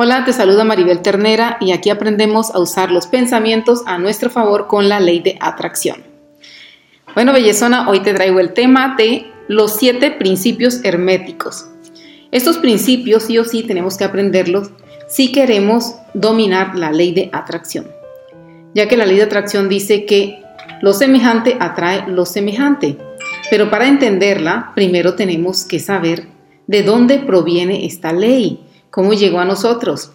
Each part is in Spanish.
Hola, te saluda Maribel Ternera y aquí aprendemos a usar los pensamientos a nuestro favor con la ley de atracción. Bueno, bellezona, hoy te traigo el tema de los siete principios herméticos. Estos principios sí o sí tenemos que aprenderlos si queremos dominar la ley de atracción, ya que la ley de atracción dice que lo semejante atrae lo semejante, pero para entenderla primero tenemos que saber de dónde proviene esta ley ¿Cómo llegó a nosotros?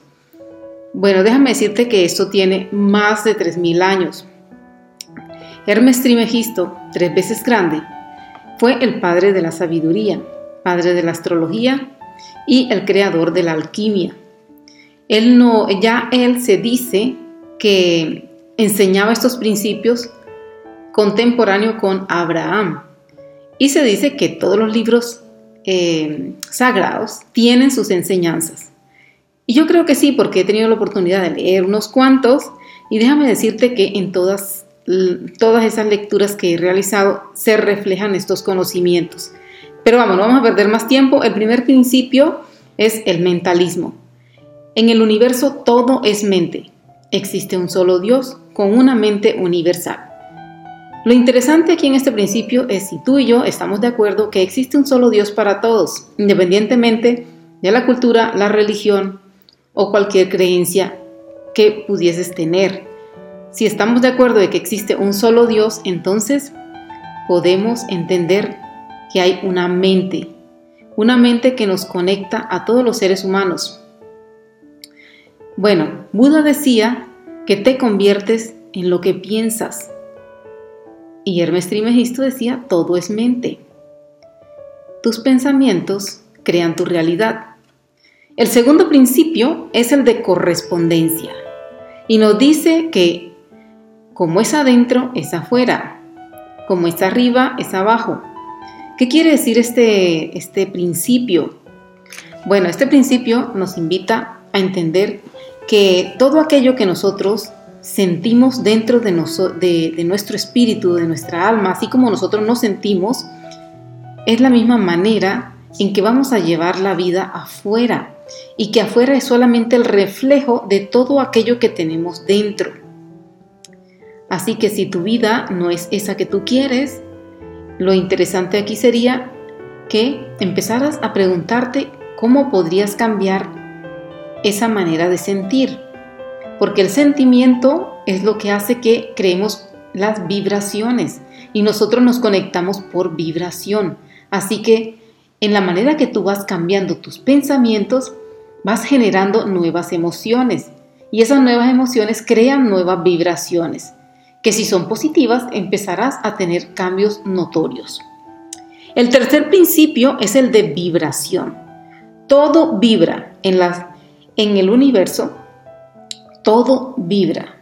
Bueno, déjame decirte que esto tiene más de 3.000 años. Hermes Trimegisto, tres veces grande, fue el padre de la sabiduría, padre de la astrología y el creador de la alquimia. Él no, ya él se dice que enseñaba estos principios contemporáneo con Abraham. Y se dice que todos los libros eh, sagrados tienen sus enseñanzas. Y yo creo que sí, porque he tenido la oportunidad de leer unos cuantos y déjame decirte que en todas, todas esas lecturas que he realizado se reflejan estos conocimientos. Pero vamos, no vamos a perder más tiempo. El primer principio es el mentalismo. En el universo todo es mente. Existe un solo Dios con una mente universal. Lo interesante aquí en este principio es si tú y yo estamos de acuerdo que existe un solo Dios para todos, independientemente de la cultura, la religión o cualquier creencia que pudieses tener. Si estamos de acuerdo de que existe un solo Dios, entonces podemos entender que hay una mente, una mente que nos conecta a todos los seres humanos. Bueno, Buda decía que te conviertes en lo que piensas. Y Hermes Trimegisto decía, todo es mente. Tus pensamientos crean tu realidad. El segundo principio es el de correspondencia y nos dice que como es adentro, es afuera, como es arriba, es abajo. ¿Qué quiere decir este, este principio? Bueno, este principio nos invita a entender que todo aquello que nosotros sentimos dentro de, de, nuestro espíritu, de nuestra alma, así como nosotros nos sentimos, es la misma manera en que vamos a llevar la vida afuera y que afuera es solamente el reflejo de todo aquello que tenemos dentro. Así que si tu vida no es esa que tú quieres, lo interesante aquí sería que empezaras a preguntarte cómo podrías cambiar esa manera de sentir porque el sentimiento es lo que hace que creemos las vibraciones y nosotros nos conectamos por vibración. Así que en la manera que tú vas cambiando tus pensamientos, vas generando nuevas emociones y esas nuevas emociones crean nuevas vibraciones, que si son positivas empezarás a tener cambios notorios. El tercer principio es el de vibración. Todo vibra en, en el universo todo vibra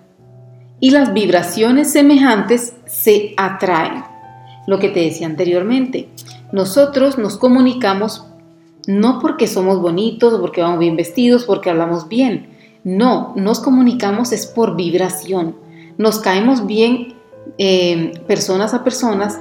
y las vibraciones semejantes se atraen. Lo que te decía anteriormente, nosotros nos comunicamos no porque somos bonitos, porque vamos bien vestidos, porque hablamos bien. No, nos comunicamos es por vibración. Nos caemos bien eh, personas a personas,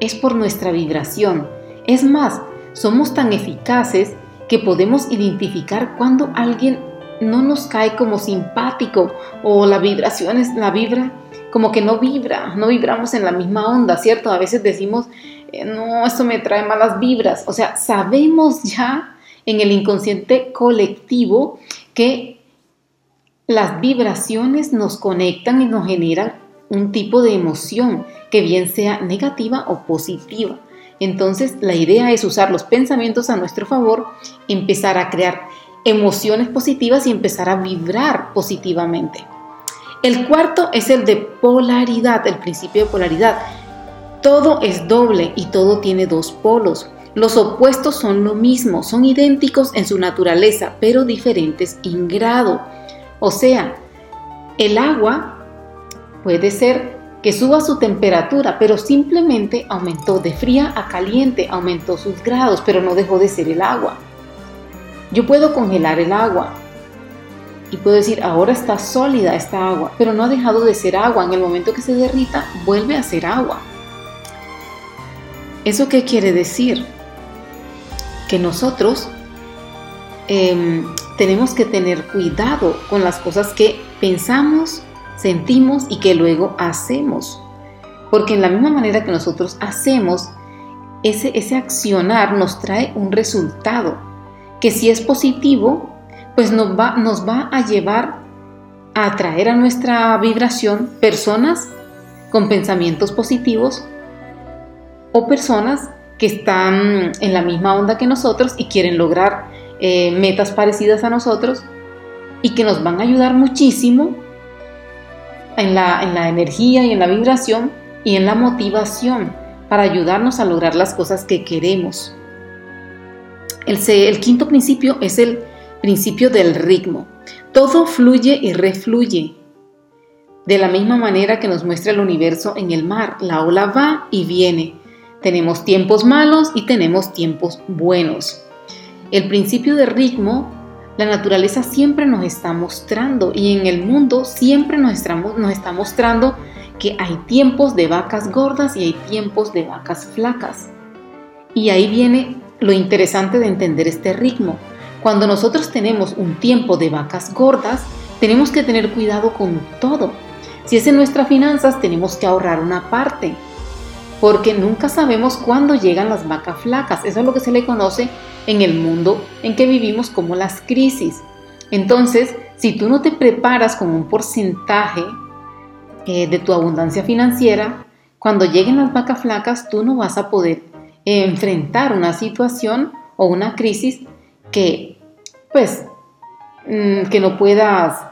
es por nuestra vibración. Es más, somos tan eficaces que podemos identificar cuando alguien no nos cae como simpático o la vibración es la vibra como que no vibra, no vibramos en la misma onda, ¿cierto? A veces decimos, eh, no, esto me trae malas vibras. O sea, sabemos ya en el inconsciente colectivo que las vibraciones nos conectan y nos generan un tipo de emoción, que bien sea negativa o positiva. Entonces, la idea es usar los pensamientos a nuestro favor, empezar a crear emociones positivas y empezar a vibrar positivamente. El cuarto es el de polaridad, el principio de polaridad. Todo es doble y todo tiene dos polos. Los opuestos son lo mismo, son idénticos en su naturaleza, pero diferentes en grado. O sea, el agua puede ser que suba su temperatura, pero simplemente aumentó de fría a caliente, aumentó sus grados, pero no dejó de ser el agua. Yo puedo congelar el agua y puedo decir, ahora está sólida esta agua, pero no ha dejado de ser agua. En el momento que se derrita, vuelve a ser agua. ¿Eso qué quiere decir? Que nosotros em, tenemos que tener cuidado con las cosas que pensamos, sentimos y que luego hacemos. Porque en la misma manera que nosotros hacemos, ese, ese accionar nos trae un resultado que si es positivo, pues nos va, nos va a llevar a atraer a nuestra vibración personas con pensamientos positivos o personas que están en la misma onda que nosotros y quieren lograr eh, metas parecidas a nosotros y que nos van a ayudar muchísimo en la, en la energía y en la vibración y en la motivación para ayudarnos a lograr las cosas que queremos. El, quinto principio es el principio del ritmo. Todo fluye y refluye. De la misma manera que nos muestra el universo en el mar, la ola va y viene. Tenemos tiempos malos y tenemos tiempos buenos. El principio de ritmo, la naturaleza siempre nos está mostrando y en el mundo siempre nos, nos está mostrando que hay tiempos de vacas gordas y hay tiempos de vacas flacas. Y ahí viene lo interesante de entender este ritmo. Cuando nosotros tenemos un tiempo de vacas gordas, tenemos que tener cuidado con todo. Si es en nuestras finanzas, tenemos que ahorrar una parte, porque nunca sabemos cuándo llegan las vacas flacas. Eso es lo que se le conoce en el mundo en que vivimos como las crisis. Entonces, si tú no te preparas con un porcentaje eh, de tu abundancia financiera, cuando lleguen las vacas flacas, tú no vas a poder enfrentar una situación o una crisis que, pues, mm, que no puedas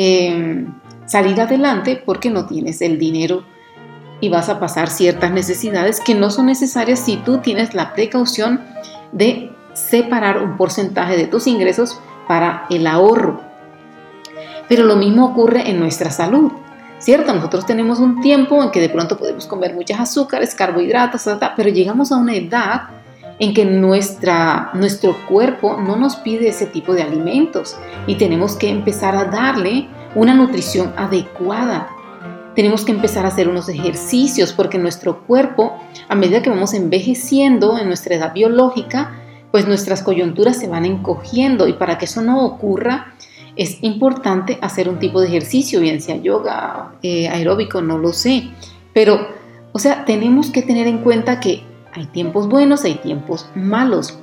em, salir adelante porque no tienes el dinero y vas a pasar ciertas necesidades que no son necesarias si tú tienes la precaución de separar un porcentaje de tus ingresos para el ahorro. Pero lo mismo ocurre en nuestra salud. ¿Cierto? Nosotros tenemos un tiempo en que de pronto podemos comer muchas azúcares, carbohidratos, pero llegamos a una edad en que nuestra, nuestro cuerpo no nos pide ese tipo de alimentos y tenemos que empezar a darle una nutrición adecuada. Tenemos que empezar a hacer unos ejercicios porque nuestro cuerpo, a medida que vamos envejeciendo en nuestra edad biológica, pues nuestras coyunturas se van encogiendo y para que eso no ocurra, es importante hacer un tipo de ejercicio, bien sea yoga, eh, aeróbico, no lo sé. Pero, o sea, tenemos que tener en cuenta que hay tiempos buenos, hay tiempos malos.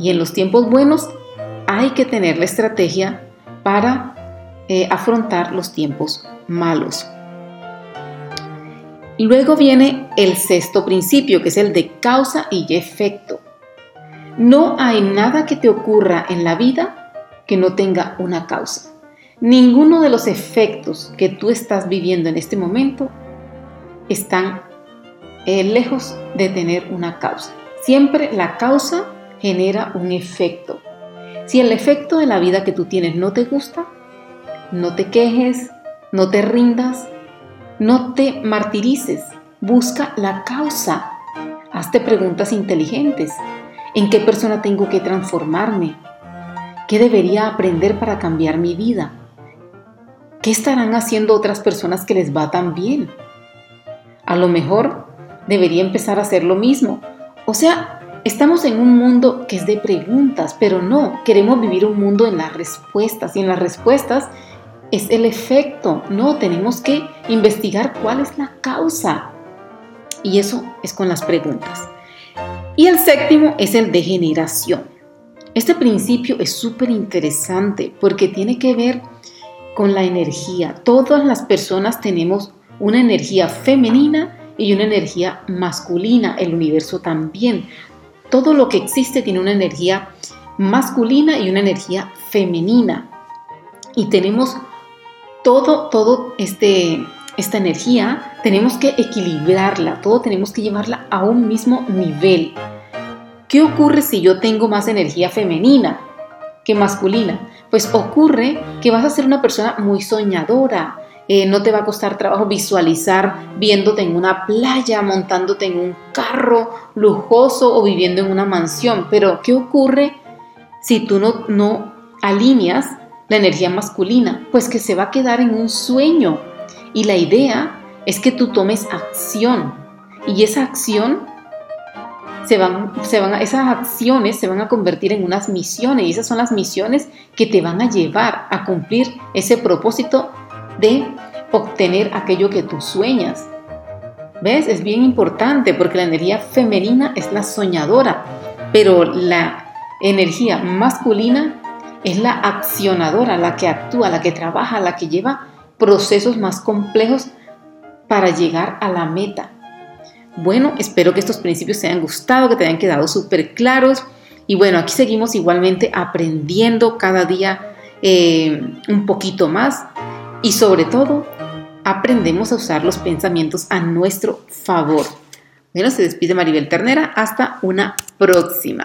Y en los tiempos buenos hay que tener la estrategia para eh, afrontar los tiempos malos. Luego viene el sexto principio, que es el de causa y efecto. No hay nada que te ocurra en la vida que no tenga una causa. Ninguno de los efectos que tú estás viviendo en este momento están eh, lejos de tener una causa. Siempre la causa genera un efecto. Si el efecto de la vida que tú tienes no te gusta, no te quejes, no te rindas, no te martirices. Busca la causa. Hazte preguntas inteligentes. ¿En qué persona tengo que transformarme? ¿Qué debería aprender para cambiar mi vida? ¿Qué estarán haciendo otras personas que les va tan bien? A lo mejor debería empezar a hacer lo mismo. O sea, estamos en un mundo que es de preguntas, pero no, queremos vivir un mundo en las respuestas y en las respuestas es el efecto. No, tenemos que investigar cuál es la causa. Y eso es con las preguntas. Y el séptimo es el de generación. Este principio es súper interesante porque tiene que ver con la energía. Todas las personas tenemos una energía femenina y una energía masculina. El universo también. Todo lo que existe tiene una energía masculina y una energía femenina. Y tenemos todo, todo este, esta energía, tenemos que equilibrarla, todo tenemos que llevarla a un mismo nivel. ¿Qué ocurre si yo tengo más energía femenina que masculina? Pues ocurre que vas a ser una persona muy soñadora, eh, no te va a costar trabajo visualizar viéndote en una playa, montándote en un carro lujoso o viviendo en una mansión. Pero, ¿qué ocurre si tú no, no alineas la energía masculina? Pues que se va a quedar en un sueño. Y la idea es que tú tomes acción. Y esa acción se van, se van, esas acciones se van a convertir en unas misiones y esas son las misiones que te van a llevar a cumplir ese propósito de obtener aquello que tú sueñas. ¿Ves? Es bien importante porque la energía femenina es la soñadora, pero la energía masculina es la accionadora, la que actúa, la que trabaja, la que lleva procesos más complejos para llegar a la meta. Bueno, espero que estos principios te hayan gustado, que te hayan quedado súper claros. Y bueno, aquí seguimos igualmente aprendiendo cada día eh, un poquito más y sobre todo aprendemos a usar los pensamientos a nuestro favor. Bueno, se despide Maribel Ternera. Hasta una próxima.